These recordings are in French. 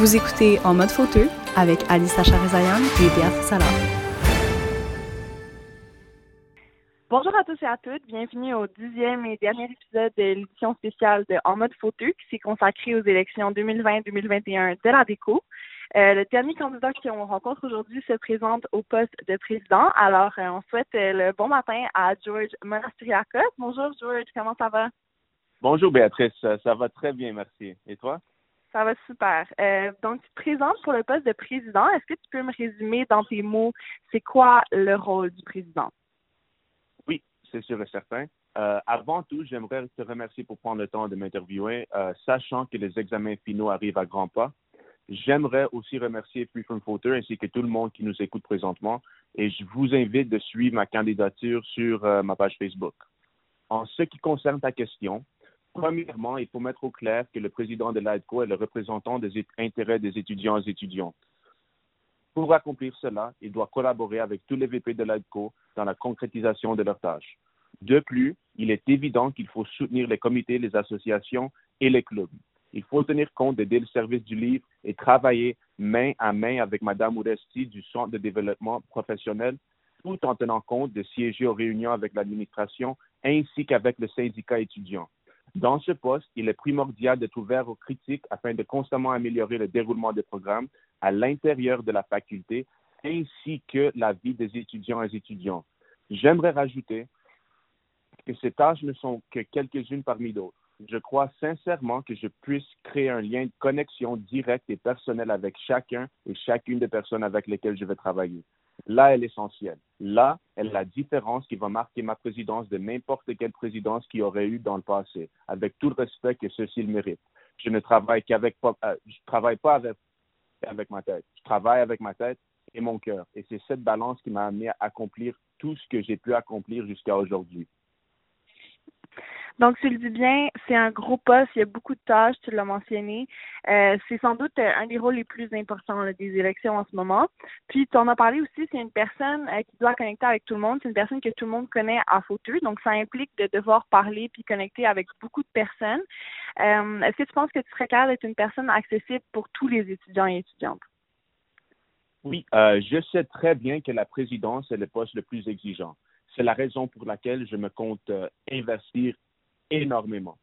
Vous écoutez En mode fauteux avec Alissa Charizayan et Béatrice Salah. Bonjour à tous et à toutes, bienvenue au dixième et dernier épisode de l'édition spéciale de En mode fauteux qui s'est consacré aux élections 2020-2021 de la DECO. Euh, le dernier candidat qu'on rencontre aujourd'hui se présente au poste de président. Alors, euh, on souhaite euh, le bon matin à George Monastiriakos. Bonjour George, comment ça va? Bonjour Béatrice, ça va très bien, merci. Et toi? Ça va super. Euh, donc, tu te présentes pour le poste de président. Est-ce que tu peux me résumer dans tes mots, c'est quoi le rôle du président? Oui, c'est sûr et certain. Euh, avant tout, j'aimerais te remercier pour prendre le temps de m'interviewer, euh, sachant que les examens finaux arrivent à grands pas. J'aimerais aussi remercier Freeform Photo ainsi que tout le monde qui nous écoute présentement et je vous invite de suivre ma candidature sur ma page Facebook. En ce qui concerne ta question, Premièrement, il faut mettre au clair que le président de l'ADCO est le représentant des intérêts des étudiants et étudiantes. Pour accomplir cela, il doit collaborer avec tous les VP de l'ADCO dans la concrétisation de leurs tâches. De plus, il est évident qu'il faut soutenir les comités, les associations et les clubs. Il faut tenir compte des services du livre et travailler main à main avec Mme Ouresti du Centre de développement professionnel, tout en tenant compte de siéger aux réunions avec l'administration ainsi qu'avec le syndicat étudiant. Dans ce poste, il est primordial d'être ouvert aux critiques afin de constamment améliorer le déroulement des programmes à l'intérieur de la faculté ainsi que la vie des étudiants et étudiants. J'aimerais rajouter que ces tâches ne sont que quelques-unes parmi d'autres. Je crois sincèrement que je puisse créer un lien de connexion direct et personnel avec chacun et chacune des personnes avec lesquelles je vais travailler. Là est l'essentiel. Là est la différence qui va marquer ma présidence de n'importe quelle présidence qu'il aurait eu dans le passé, avec tout le respect que ceci le mérite. Je ne travaille qu'avec, euh, pas avec, avec ma tête. Je travaille avec ma tête et mon cœur. Et c'est cette balance qui m'a amené à accomplir tout ce que j'ai pu accomplir jusqu'à aujourd'hui. Donc, tu le dis bien, c'est un gros poste, il y a beaucoup de tâches, tu l'as mentionné. Euh, c'est sans doute euh, un des rôles les plus importants des élections en ce moment. Puis, tu en as parlé aussi, c'est une personne euh, qui doit connecter avec tout le monde. C'est une personne que tout le monde connaît à fauteuil. Donc, ça implique de devoir parler puis connecter avec beaucoup de personnes. Est-ce que tu penses que tu serais capable d'être une personne accessible pour tous les étudiants et étudiantes? Oui, je sais très bien que la présidence est le poste le plus exigeant. C'est la raison pour laquelle je me compte investir énormément.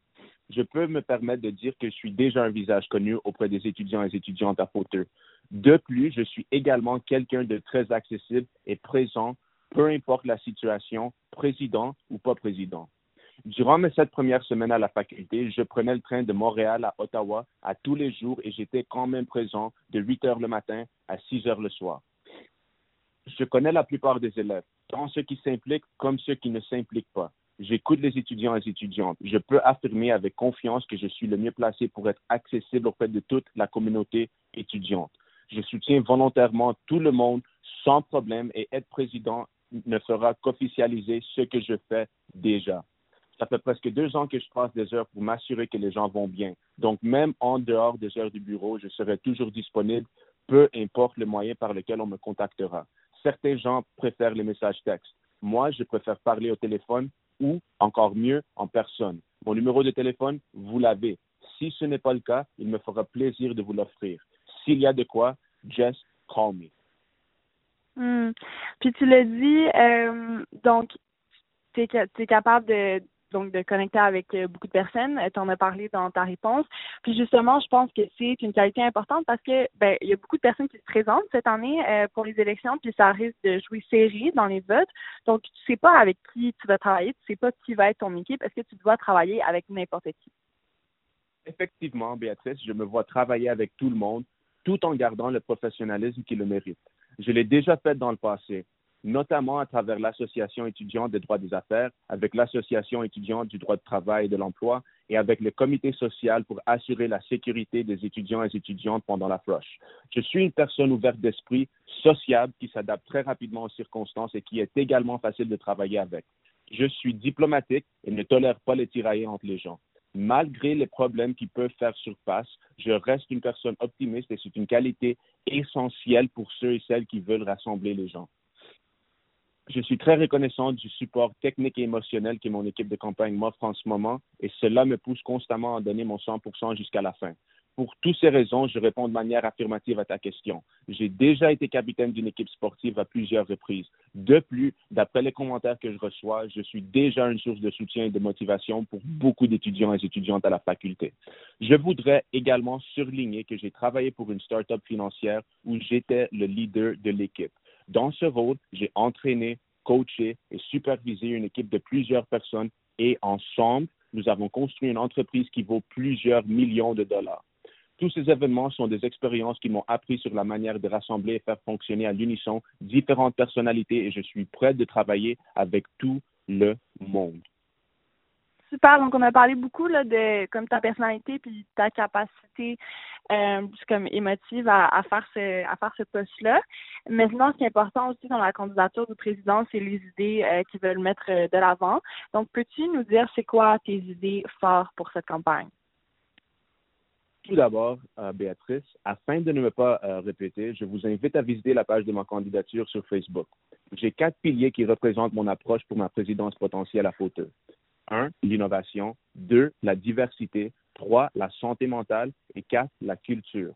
Je peux me permettre de dire que je suis déjà un visage connu auprès des étudiants et étudiantes à fauteuil. De plus, je suis également quelqu'un de très accessible et présent, peu importe la situation, président ou pas président. Durant mes sept premières semaines à la faculté, je prenais le train de Montréal à Ottawa à tous les jours et j'étais quand même présent de 8 heures le matin à 6 heures le soir. Je connais la plupart des élèves, tant ceux qui s'impliquent comme ceux qui ne s'impliquent pas. J'écoute les étudiants et les étudiantes. Je peux affirmer avec confiance que je suis le mieux placé pour être accessible auprès de toute la communauté étudiante. Je soutiens volontairement tout le monde sans problème et être président ne fera qu'officialiser ce que je fais déjà. Ça fait presque deux ans que je passe des heures pour m'assurer que les gens vont bien. Donc, même en dehors des heures du bureau, je serai toujours disponible, peu importe le moyen par lequel on me contactera. Certains gens préfèrent les messages textes. Moi, je préfère parler au téléphone ou, encore mieux, en personne. Mon numéro de téléphone, vous l'avez. Si ce n'est pas le cas, il me fera plaisir de vous l'offrir. S'il y a de quoi, just call me. Hmm. Puis tu l'as dit, euh, donc, tu es, capable de, donc de connecter avec euh, beaucoup de personnes. Euh, tu en as parlé dans ta réponse. Puis justement, je pense que c'est une qualité importante parce que ben il y a beaucoup de personnes qui se présentent cette année euh, pour les élections, puis ça risque de jouer serré dans les votes. Donc tu sais pas avec qui tu vas travailler, tu sais pas qui va être ton équipe. Est-ce que tu dois travailler avec n'importe qui? Effectivement, Béatrice, je me vois travailler avec tout le monde, tout en gardant le professionnalisme qui le mérite. Je l'ai déjà fait dans le passé notamment à travers l'Association étudiante des droits des affaires, avec l'Association étudiante du droit de travail et de l'emploi et avec le comité social pour assurer la sécurité des étudiants et étudiantes pendant la floche. Je suis une personne ouverte d'esprit, sociable, qui s'adapte très rapidement aux circonstances et qui est également facile de travailler avec. Je suis diplomatique et ne tolère pas les tirailles entre les gens. Malgré les problèmes qui peuvent faire surface, je reste une personne optimiste et c'est une qualité essentielle pour ceux et celles qui veulent rassembler les gens. Je suis très reconnaissant du support technique et émotionnel que mon équipe de campagne m'offre en ce moment et cela me pousse constamment à donner mon 100% jusqu'à la fin. Pour toutes ces raisons, je réponds de manière affirmative à ta question. J'ai déjà été capitaine d'une équipe sportive à plusieurs reprises. De plus, d'après les commentaires que je reçois, je suis déjà une source de soutien et de motivation pour beaucoup d'étudiants et étudiantes à la faculté. Je voudrais également surligner que j'ai travaillé pour une start-up financière où j'étais le leader de l'équipe. Dans ce rôle, j'ai entraîné, coaché et supervisé une équipe de plusieurs personnes et ensemble, nous avons construit une entreprise qui vaut plusieurs millions de dollars. Tous ces événements sont des expériences qui m'ont appris sur la manière de rassembler et faire fonctionner à l'unisson différentes personnalités et je suis prêt de travailler avec tout le monde. Super. Donc, on a parlé beaucoup là, de comme ta personnalité puis ta capacité euh, comme émotive à, faire ce à faire ce poste-là. Maintenant, ce qui est important aussi dans la candidature du président, c'est les idées euh, qu'ils veulent mettre euh, de l'avant. Donc, peux-tu nous dire c'est quoi tes idées fortes pour cette campagne? Tout d'abord, Béatrice, afin de ne me pas répéter, je vous invite à visiter la page de ma candidature sur Facebook. J'ai quatre piliers qui représentent mon approche pour ma présidence potentielle à Fauteuil. Un, l'innovation. Deux, la diversité. Trois, la santé mentale. Et quatre, la culture.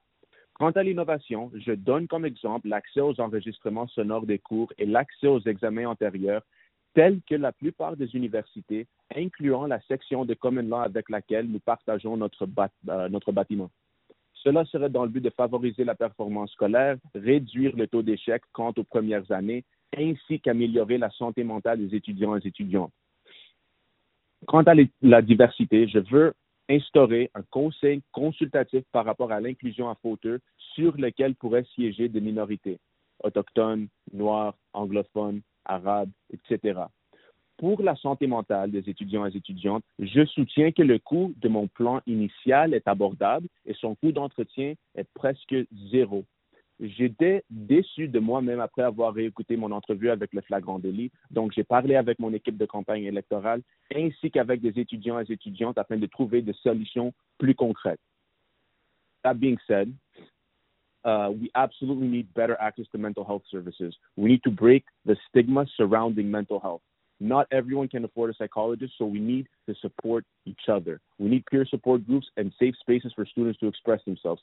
Quant à l'innovation, je donne comme exemple l'accès aux enregistrements sonores des cours et l'accès aux examens antérieurs tels que la plupart des universités, incluant la section de Common Law avec laquelle nous partageons notre, euh, notre bâtiment. Cela serait dans le but de favoriser la performance scolaire, réduire le taux d'échec quant aux premières années, ainsi qu'améliorer la santé mentale des étudiants et étudiantes. Quant à la diversité, je veux instaurer un conseil consultatif par rapport à l'inclusion à fauteuil sur lequel pourraient siéger des minorités autochtones, noirs, anglophones, arabes, etc. Pour la santé mentale des étudiants et étudiantes, je soutiens que le coût de mon plan initial est abordable et son coût d'entretien est presque zéro. J'étais déçu de moi-même après avoir réécouté mon entrevue avec le flagrant délit. Donc, j'ai parlé avec mon équipe de campagne électorale ainsi qu'avec des étudiants et étudiantes afin de trouver des solutions plus concrètes. That being said, uh, we absolutely need better access to mental health services. We need to break the stigma surrounding mental health. Not everyone can afford a psychologist, so we need to support each other. We need peer support groups and safe spaces for students to express themselves.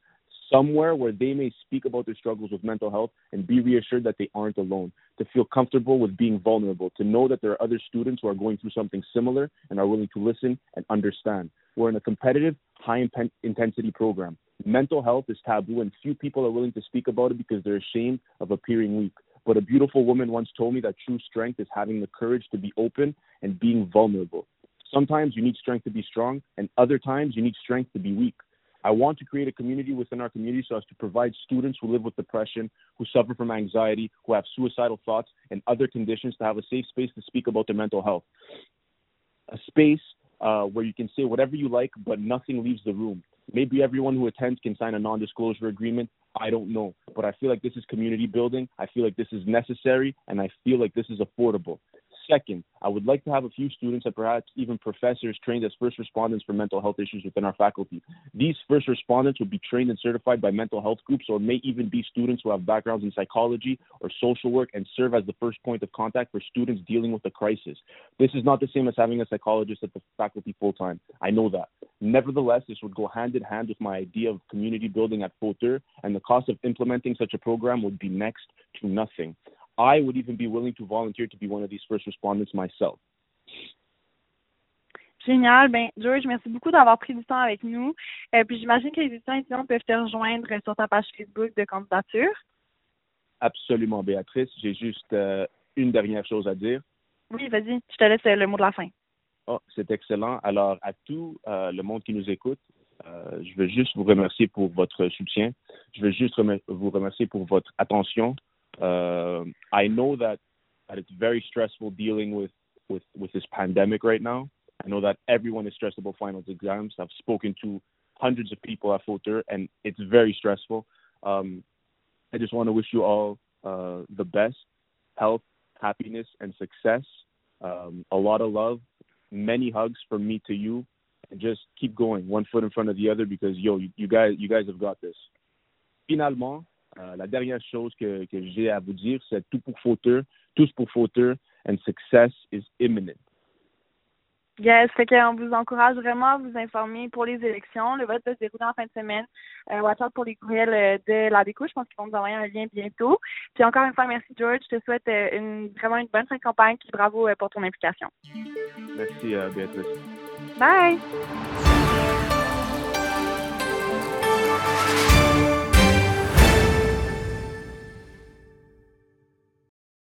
Somewhere where they may speak about their struggles with mental health and be reassured that they aren't alone, to feel comfortable with being vulnerable, to know that there are other students who are going through something similar and are willing to listen and understand. We're in a competitive, high intensity program. Mental health is taboo, and few people are willing to speak about it because they're ashamed of appearing weak. But a beautiful woman once told me that true strength is having the courage to be open and being vulnerable. Sometimes you need strength to be strong, and other times you need strength to be weak. I want to create a community within our community so as to provide students who live with depression, who suffer from anxiety, who have suicidal thoughts, and other conditions to have a safe space to speak about their mental health. A space uh, where you can say whatever you like, but nothing leaves the room. Maybe everyone who attends can sign a non disclosure agreement. I don't know. But I feel like this is community building. I feel like this is necessary, and I feel like this is affordable. Second, I would like to have a few students and perhaps even professors trained as first responders for mental health issues within our faculty. These first responders would be trained and certified by mental health groups or may even be students who have backgrounds in psychology or social work and serve as the first point of contact for students dealing with a crisis. This is not the same as having a psychologist at the faculty full time. I know that. Nevertheless, this would go hand in hand with my idea of community building at Fauteur, and the cost of implementing such a program would be next to nothing. I would even be willing to volunteer to be one of these first responders myself. Génial. Ben, George, merci beaucoup d'avoir pris du temps avec nous. Euh, puis j'imagine que les étudiants et peuvent te rejoindre sur ta page Facebook de candidature. Absolument, Béatrice. J'ai juste euh, une dernière chose à dire. Oui, vas-y. Je te laisse le mot de la fin. Oh, c'est excellent. Alors, à tout euh, le monde qui nous écoute, euh, je veux juste vous remercier pour votre soutien. Je veux juste vous remercier pour votre attention, Uh, I know that that it's very stressful dealing with with with this pandemic right now. I know that everyone is stressed about finals exams. I've spoken to hundreds of people at Filter, and it's very stressful. Um, I just want to wish you all uh, the best, health, happiness, and success. Um, a lot of love, many hugs from me to you, and just keep going, one foot in front of the other, because yo, you, you guys, you guys have got this. Finalement, Euh, la dernière chose que, j'ai à vous dire, c'est tout pour fauteux, tous pour fauteux, and success is imminent. Yes, fait qu'on vous encourage vraiment à vous informer pour les élections. Le vote va se dérouler en fin de semaine. Euh, watch out pour les courriels euh, de la Déco. Je pense qu'ils vont nous envoyer un lien bientôt. Puis encore une fois, merci George. Je te souhaite euh, vraiment une bonne fin de campagne. Puis bravo pour ton implication. Merci, Béatrice. Bye.